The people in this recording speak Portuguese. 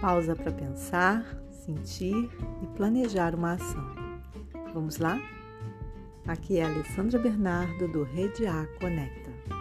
pausa para pensar, sentir e planejar uma ação. Vamos lá? Aqui é a Alessandra Bernardo do Rede A Conecta.